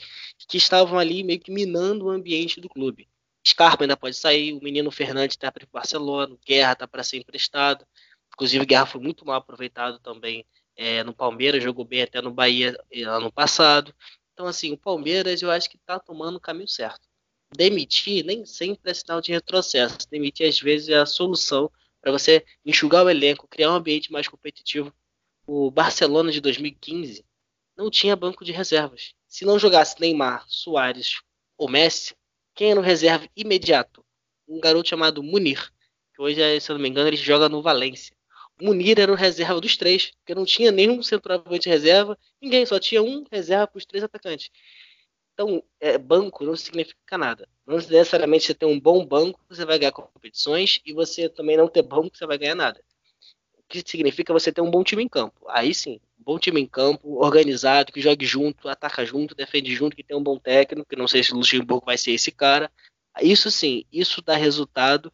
que estavam ali meio que minando o ambiente do clube. Scarpa ainda pode sair, o menino Fernandes está para o Barcelona, o Guerra está para ser emprestado. Inclusive, o Guerra foi muito mal aproveitado também é, no Palmeiras, jogou bem até no Bahia eh, ano passado. Então, assim, o Palmeiras eu acho que está tomando o caminho certo. Demitir nem sempre é sinal de retrocesso. Demitir, às vezes, é a solução para você enxugar o elenco, criar um ambiente mais competitivo. O Barcelona de 2015 não tinha banco de reservas. Se não jogasse Neymar, Soares ou Messi, quem era o reserva imediato? Um garoto chamado Munir, que hoje, se eu não me engano, ele joga no Valência. Munir era o reserva dos três, porque não tinha nenhum centroavante reserva, ninguém, só tinha um reserva para os três atacantes. Então, é, banco não significa nada. Não necessariamente você ter um bom banco, você vai ganhar competições, e você também não ter banco, você vai ganhar nada. O que significa você ter um bom time em campo. Aí sim, um bom time em campo, organizado, que jogue junto, ataca junto, defende junto, que tem um bom técnico, que não sei se o Luxemburgo vai ser esse cara. Isso sim, isso dá resultado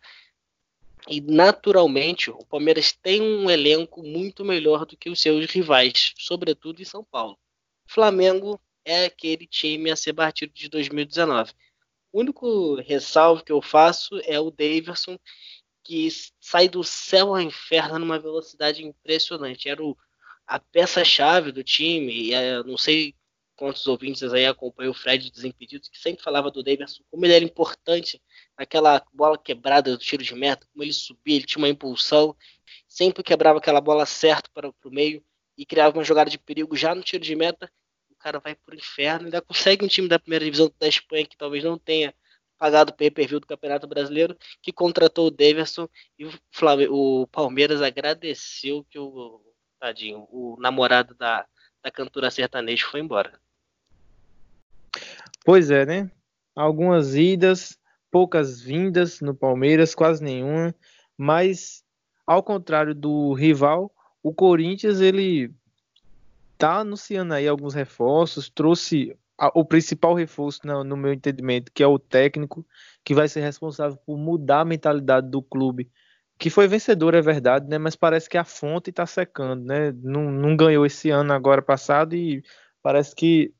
e naturalmente o Palmeiras tem um elenco muito melhor do que os seus rivais, sobretudo em São Paulo. Flamengo é aquele time a ser batido de 2019. Único ressalvo que eu faço é o Daverson, que sai do céu ao inferno numa velocidade impressionante. Era o, a peça-chave do time, e é, não sei quantos ouvintes aí acompanham o Fred Desimpedidos, que sempre falava do Davidson, como ele era importante naquela bola quebrada do tiro de meta, como ele subia, ele tinha uma impulsão, sempre quebrava aquela bola certo para o meio e criava uma jogada de perigo já no tiro de meta, cara vai pro inferno, ainda consegue um time da primeira divisão da Espanha que talvez não tenha pagado o pay-per-view do Campeonato Brasileiro, que contratou o Davidson e o, o Palmeiras agradeceu que o tadinho, o namorado da, da cantora sertaneja foi embora. Pois é, né? Algumas idas, poucas vindas no Palmeiras, quase nenhuma, mas ao contrário do rival, o Corinthians ele tá anunciando aí alguns reforços, trouxe a, o principal reforço no, no, meu entendimento, que é o técnico, que vai ser responsável por mudar a mentalidade do clube, que foi vencedor, é verdade, né? Mas parece que a fonte está secando, né? Não, não ganhou esse ano agora passado e parece que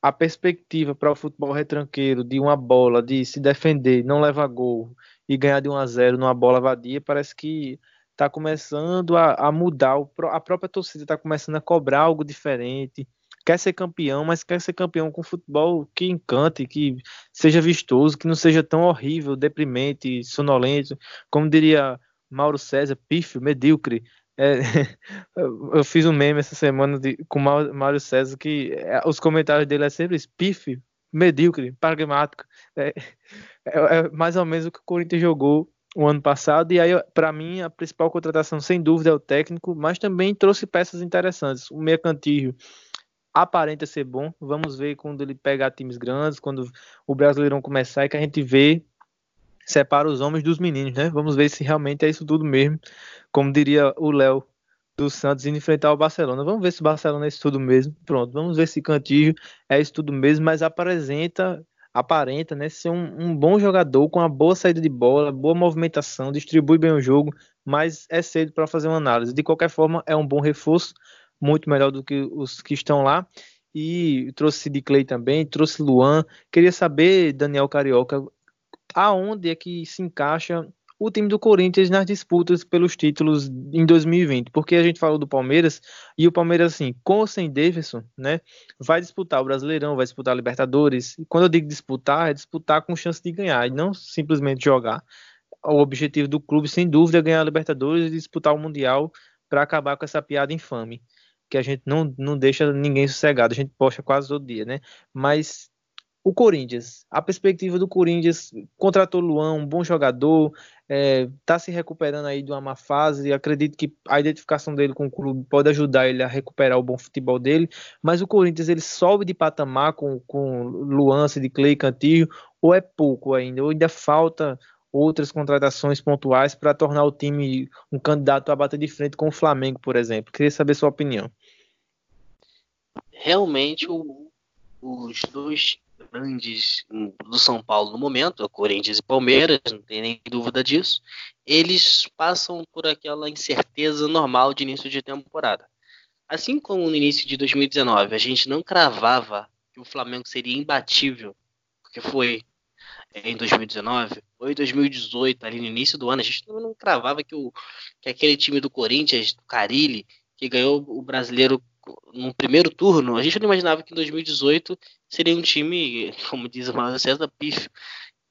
a perspectiva para o futebol retranqueiro de uma bola, de se defender, não levar gol e ganhar de 1 a 0 numa bola vadia, parece que está começando a, a mudar, a própria torcida está começando a cobrar algo diferente. Quer ser campeão, mas quer ser campeão com futebol que encante, que seja vistoso, que não seja tão horrível, deprimente, sonolento, como diria Mauro César, pífio, medíocre. É, eu fiz um meme essa semana de, com o Mário César que é, os comentários dele é sempre pífio, medíocre, pragmático. É, é, é, mais ou menos o que o Corinthians jogou o ano passado. E aí, para mim, a principal contratação, sem dúvida, é o técnico, mas também trouxe peças interessantes. O meia cantillo aparenta ser bom. Vamos ver quando ele pegar times grandes, quando o Brasileirão começar e que a gente vê separa os homens dos meninos, né? Vamos ver se realmente é isso tudo mesmo, como diria o Léo do Santos indo enfrentar o Barcelona. Vamos ver se o Barcelona é isso tudo mesmo. Pronto, vamos ver se Cantillo é isso tudo mesmo, mas apresenta, aparenta, né, ser um, um, bom jogador com uma boa saída de bola, boa movimentação, distribui bem o jogo, mas é cedo para fazer uma análise. De qualquer forma, é um bom reforço, muito melhor do que os que estão lá. E trouxe Sid Clay também, trouxe Luan. Queria saber, Daniel Carioca, aonde é que se encaixa o time do Corinthians nas disputas pelos títulos em 2020, porque a gente falou do Palmeiras e o Palmeiras assim, com ou sem Davidson, né, vai disputar o Brasileirão, vai disputar a Libertadores. E quando eu digo disputar, é disputar com chance de ganhar e não simplesmente jogar. O objetivo do clube, sem dúvida, é ganhar a Libertadores e disputar o Mundial para acabar com essa piada infame que a gente não, não deixa ninguém sossegado, a gente posta quase todo dia, né? Mas o Corinthians, a perspectiva do Corinthians, contratou Luan, um bom jogador, está é, tá se recuperando aí de uma má fase, acredito que a identificação dele com o clube pode ajudar ele a recuperar o bom futebol dele, mas o Corinthians ele sobe de patamar com, com Luan, de Clay, Cantillo, ou é pouco ainda, ou ainda falta outras contratações pontuais para tornar o time um candidato a bater de frente com o Flamengo, por exemplo. Queria saber sua opinião. Realmente, o, os dois grandes do São Paulo no momento, Corinthians e Palmeiras, não tem nem dúvida disso, eles passam por aquela incerteza normal de início de temporada. Assim como no início de 2019 a gente não cravava que o Flamengo seria imbatível, porque foi em 2019, ou em 2018, ali no início do ano, a gente não cravava que, o, que aquele time do Corinthians, do Carilli, que ganhou o brasileiro no primeiro turno, a gente não imaginava que em 2018 seria um time, como diz o Mário César, pífio.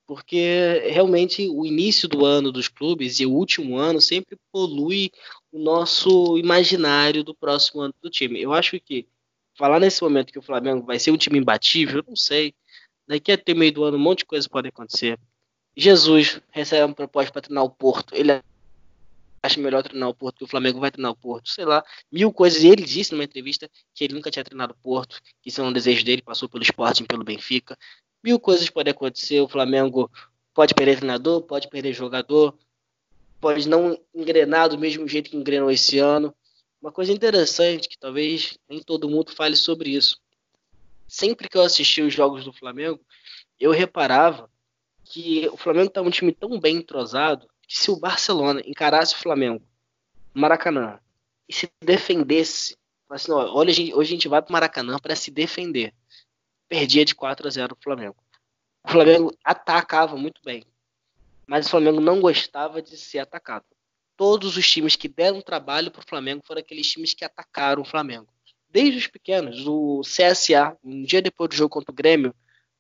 Porque realmente o início do ano dos clubes e o último ano sempre polui o nosso imaginário do próximo ano do time. Eu acho que falar nesse momento que o Flamengo vai ser um time imbatível, eu não sei. Daqui até meio do ano um monte de coisa pode acontecer. Jesus recebe uma proposta para treinar o Porto. Ele acha melhor treinar o Porto que o Flamengo vai treinar o Porto, sei lá, mil coisas. E ele disse numa entrevista que ele nunca tinha treinado o Porto, que isso é um desejo dele, passou pelo Sporting, pelo Benfica. Mil coisas podem acontecer. O Flamengo pode perder treinador, pode perder jogador, pode não engrenar do mesmo jeito que engrenou esse ano. Uma coisa interessante que talvez nem todo mundo fale sobre isso. Sempre que eu assisti os jogos do Flamengo, eu reparava que o Flamengo estava um time tão bem entrosado que se o Barcelona encarasse o Flamengo no Maracanã e se defendesse, assim, olha, hoje a gente vai para o Maracanã para se defender, perdia de 4 a 0 o Flamengo. O Flamengo atacava muito bem, mas o Flamengo não gostava de ser atacado. Todos os times que deram trabalho para o Flamengo foram aqueles times que atacaram o Flamengo. Desde os pequenos, o CSA, um dia depois do jogo contra o Grêmio,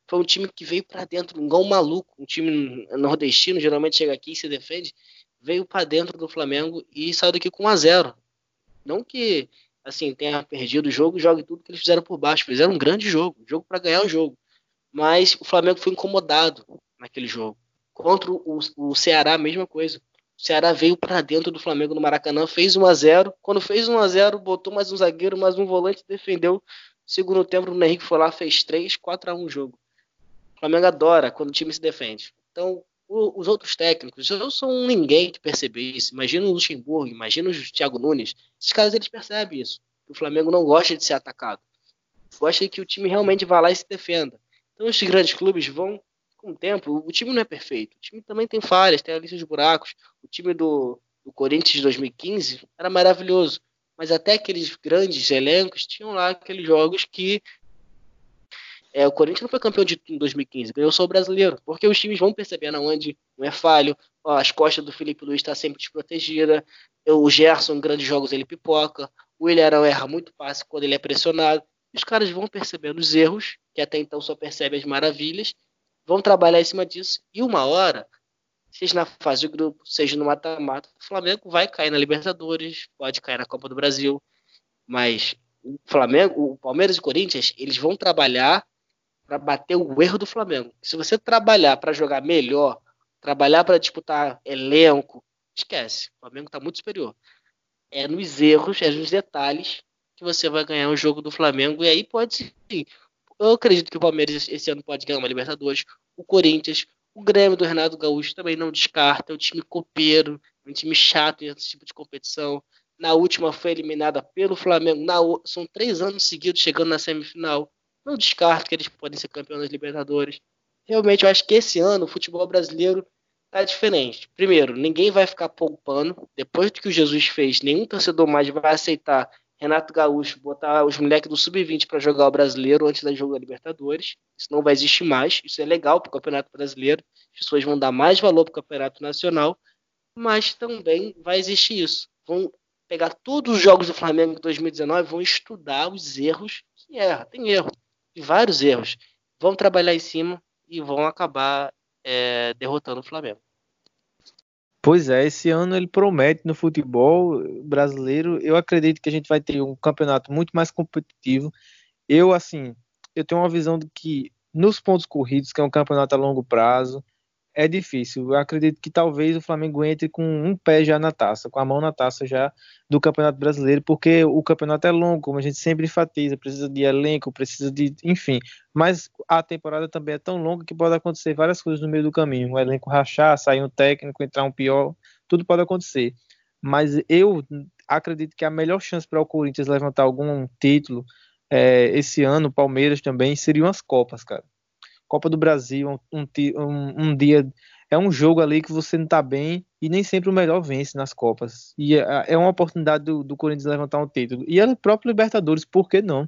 foi um time que veio para dentro, igual um maluco, um time nordestino, geralmente chega aqui e se defende, veio para dentro do Flamengo e saiu daqui com 1 a 0 Não que assim tenha perdido o jogo, jogue tudo que eles fizeram por baixo, fizeram um grande jogo, jogo para ganhar o jogo. Mas o Flamengo foi incomodado naquele jogo. Contra o, o Ceará, a mesma coisa. O Ceará veio para dentro do Flamengo no Maracanã, fez 1 a 0 Quando fez 1 a 0 botou mais um zagueiro, mais um volante, defendeu. Segundo tempo, o Henrique foi lá, fez 3, 4 a 1 jogo. Flamengo adora quando o time se defende. Então, o, os outros técnicos, eu sou um ninguém que percebe isso. Imagina o Luxemburgo, imagina o Thiago Nunes. Esses caras, eles percebem isso. O Flamengo não gosta de ser atacado. Gosta que o time realmente vá lá e se defenda. Então, esses grandes clubes vão, com o tempo, o time não é perfeito. O time também tem falhas, tem a lista de buracos. O time do, do Corinthians de 2015 era maravilhoso. Mas até aqueles grandes elencos tinham lá aqueles jogos que é, o Corinthians não foi campeão de 2015, ganhou só o brasileiro, porque os times vão percebendo onde não é falho, ó, as costas do Felipe Luiz está sempre desprotegida, o Gerson, em grandes jogos, ele pipoca, o Ilharão erra muito passe quando ele é pressionado. Os caras vão percebendo os erros, que até então só percebem as maravilhas, vão trabalhar em cima disso, e uma hora, seja na fase de grupo, seja no mata-mata, o Flamengo vai cair na Libertadores, pode cair na Copa do Brasil, mas o Flamengo, o Palmeiras e o Corinthians, eles vão trabalhar para bater o erro do Flamengo. Se você trabalhar para jogar melhor, trabalhar para disputar elenco, esquece. O Flamengo está muito superior. É nos erros, é nos detalhes que você vai ganhar o jogo do Flamengo. E aí pode sim. Eu acredito que o Palmeiras esse ano pode ganhar uma Libertadores. O Corinthians, o Grêmio do Renato Gaúcho também não descarta. É um time copeiro, um time chato nesse tipo de competição. Na última foi eliminada pelo Flamengo. Na, são três anos seguidos chegando na semifinal. Não descarto que eles podem ser campeões das Libertadores. Realmente, eu acho que esse ano o futebol brasileiro tá diferente. Primeiro, ninguém vai ficar poupando. Depois do que o Jesus fez, nenhum torcedor mais vai aceitar Renato Gaúcho botar os moleques do Sub-20 para jogar o brasileiro antes da jogo da Libertadores. Isso não vai existir mais. Isso é legal para o Campeonato Brasileiro. As pessoas vão dar mais valor para o Campeonato Nacional. Mas também vai existir isso. Vão pegar todos os jogos do Flamengo em 2019 vão estudar os erros que erra. Tem erro vários erros. Vão trabalhar em cima e vão acabar é, derrotando o Flamengo. Pois é, esse ano ele promete no futebol brasileiro. Eu acredito que a gente vai ter um campeonato muito mais competitivo. Eu, assim, eu tenho uma visão de que nos pontos corridos, que é um campeonato a longo prazo, é difícil. Eu acredito que talvez o Flamengo entre com um pé já na taça, com a mão na taça já do Campeonato Brasileiro, porque o campeonato é longo, como a gente sempre enfatiza, precisa de elenco, precisa de, enfim. Mas a temporada também é tão longa que pode acontecer várias coisas no meio do caminho. O elenco rachar, sair um técnico, entrar um pior, tudo pode acontecer. Mas eu acredito que a melhor chance para o Corinthians levantar algum título é, esse ano, Palmeiras também, seriam as Copas, cara. Copa do Brasil, um, um, um, dia. É um jogo ali que você não tá bem e nem sempre o melhor vence nas Copas. E é, é uma oportunidade do, do, Corinthians levantar um título. E é próprio Libertadores, por que não?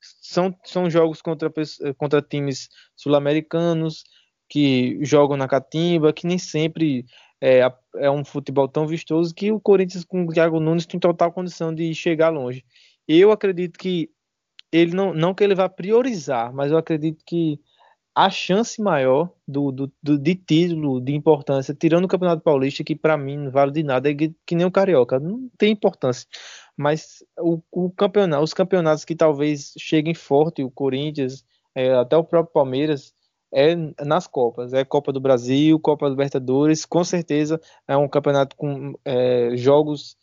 São, são jogos contra, contra times sul-americanos que jogam na catimba, que nem sempre é, é um futebol tão vistoso que o Corinthians com o Thiago Nunes tem total condição de chegar longe. Eu acredito que ele não, não que ele vá priorizar, mas eu acredito que a chance maior do, do, do, de título, de importância, tirando o Campeonato Paulista, que para mim não vale de nada, é que, que, nem o Carioca, não tem importância. Mas o, o, campeonato, os campeonatos que talvez cheguem forte, o Corinthians, é, até o próprio Palmeiras, é nas Copas. É Copa do Brasil, Copa Libertadores, com certeza é um campeonato com é, jogos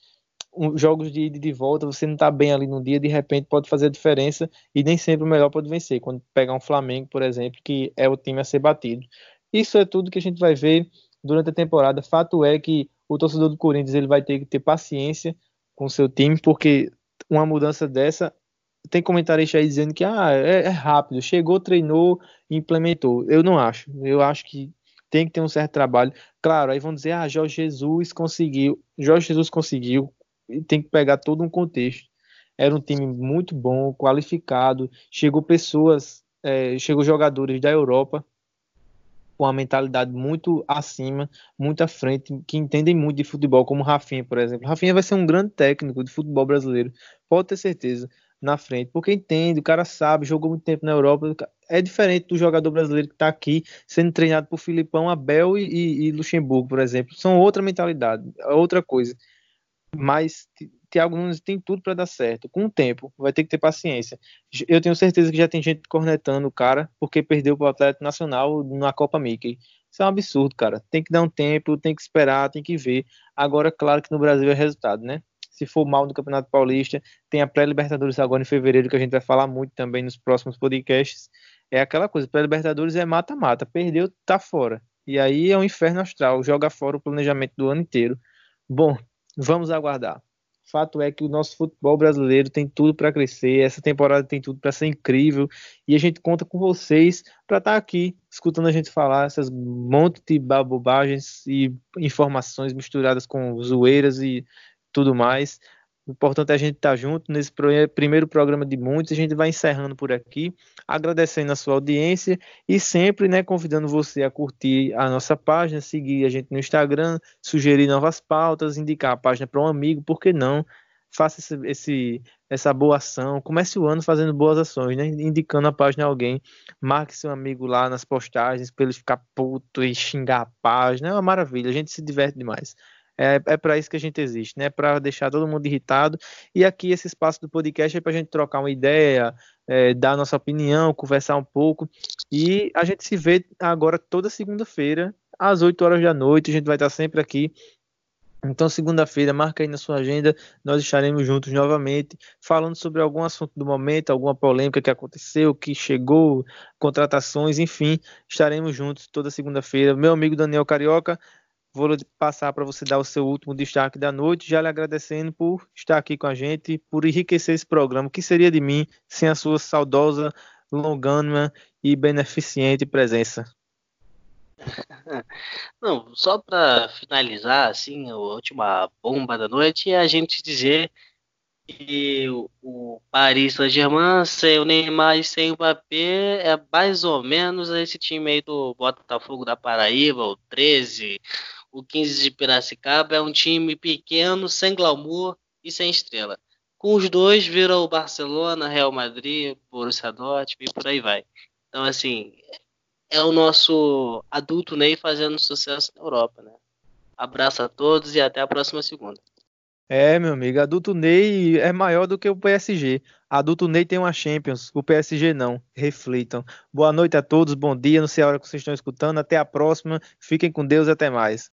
um, jogos de ida e de volta, você não está bem ali no dia, de repente pode fazer a diferença e nem sempre o melhor pode vencer. Quando pegar um Flamengo, por exemplo, que é o time a ser batido. Isso é tudo que a gente vai ver durante a temporada. Fato é que o torcedor do Corinthians ele vai ter que ter paciência com o seu time, porque uma mudança dessa tem comentarista aí dizendo que ah, é, é rápido, chegou, treinou, implementou. Eu não acho. Eu acho que tem que ter um certo trabalho. Claro, aí vão dizer, ah, Jorge Jesus conseguiu. Jorge Jesus conseguiu, tem que pegar todo um contexto. Era um time muito bom, qualificado, chegou pessoas, é, chegou jogadores da Europa com a mentalidade muito acima, muito à frente, que entendem muito de futebol, como Rafinha, por exemplo. Rafinha vai ser um grande técnico de futebol brasileiro, pode ter certeza, na frente, porque entende, o cara sabe, jogou muito tempo na Europa, é diferente do jogador brasileiro que está aqui sendo treinado por Filipão, Abel e, e, Luxemburgo, por exemplo. São outra mentalidade, outra coisa. Mas Thiago Nunes tem tudo para dar certo. Com o tempo, vai ter que ter paciência. Eu tenho certeza que já tem gente cornetando o cara porque perdeu para o Atlético Nacional na Copa Mickey. Isso é um absurdo, cara. Tem que dar um tempo, tem que esperar, tem que ver. Agora, claro que no Brasil é resultado, né? Se for mal no Campeonato Paulista, tem a pré-Libertadores agora em fevereiro, que a gente vai falar muito também nos próximos podcasts. é aquela coisa, para Libertadores é mata-mata, perdeu, tá fora. E aí é um inferno astral, joga fora o planejamento do ano inteiro. Bom, vamos aguardar. Fato é que o nosso futebol brasileiro tem tudo para crescer, essa temporada tem tudo para ser incrível e a gente conta com vocês para estar tá aqui escutando a gente falar essas monte de bobagens e informações misturadas com zoeiras e tudo mais. O importante é a gente estar tá junto nesse primeiro programa de muitos. A gente vai encerrando por aqui, agradecendo a sua audiência e sempre né, convidando você a curtir a nossa página, seguir a gente no Instagram, sugerir novas pautas, indicar a página para um amigo, por que não? Faça esse, esse, essa boa ação, comece o ano fazendo boas ações, né? indicando a página a alguém, marque seu amigo lá nas postagens para ele ficar puto e xingar a página, é uma maravilha, a gente se diverte demais. É, é para isso que a gente existe, né? Para deixar todo mundo irritado. E aqui esse espaço do podcast é para a gente trocar uma ideia, é, dar nossa opinião, conversar um pouco. E a gente se vê agora toda segunda-feira, às 8 horas da noite. A gente vai estar sempre aqui. Então, segunda-feira, marca aí na sua agenda, nós estaremos juntos novamente, falando sobre algum assunto do momento, alguma polêmica que aconteceu, que chegou, contratações, enfim, estaremos juntos toda segunda-feira. Meu amigo Daniel Carioca, Vou passar para você dar o seu último destaque da noite, já lhe agradecendo por estar aqui com a gente, por enriquecer esse programa. Que seria de mim sem a sua saudosa, longânima e beneficente presença? Não, só para finalizar, assim, a última bomba da noite é a gente dizer que o Paris Saint-Germain sem o Neymar e sem o Mbappé é mais ou menos esse time aí do Botafogo da Paraíba, o 13, o 15 de Piracicaba é um time pequeno, sem glamour e sem estrela. Com os dois vira o Barcelona, Real Madrid, Borussia Dortmund e por aí vai. Então, assim, é o nosso adulto Ney fazendo sucesso na Europa, né? Abraço a todos e até a próxima segunda. É, meu amigo, adulto Ney é maior do que o PSG. Adulto Ney tem uma Champions, o PSG não. Reflitam. Boa noite a todos, bom dia, não sei a hora que vocês estão escutando. Até a próxima. Fiquem com Deus e até mais.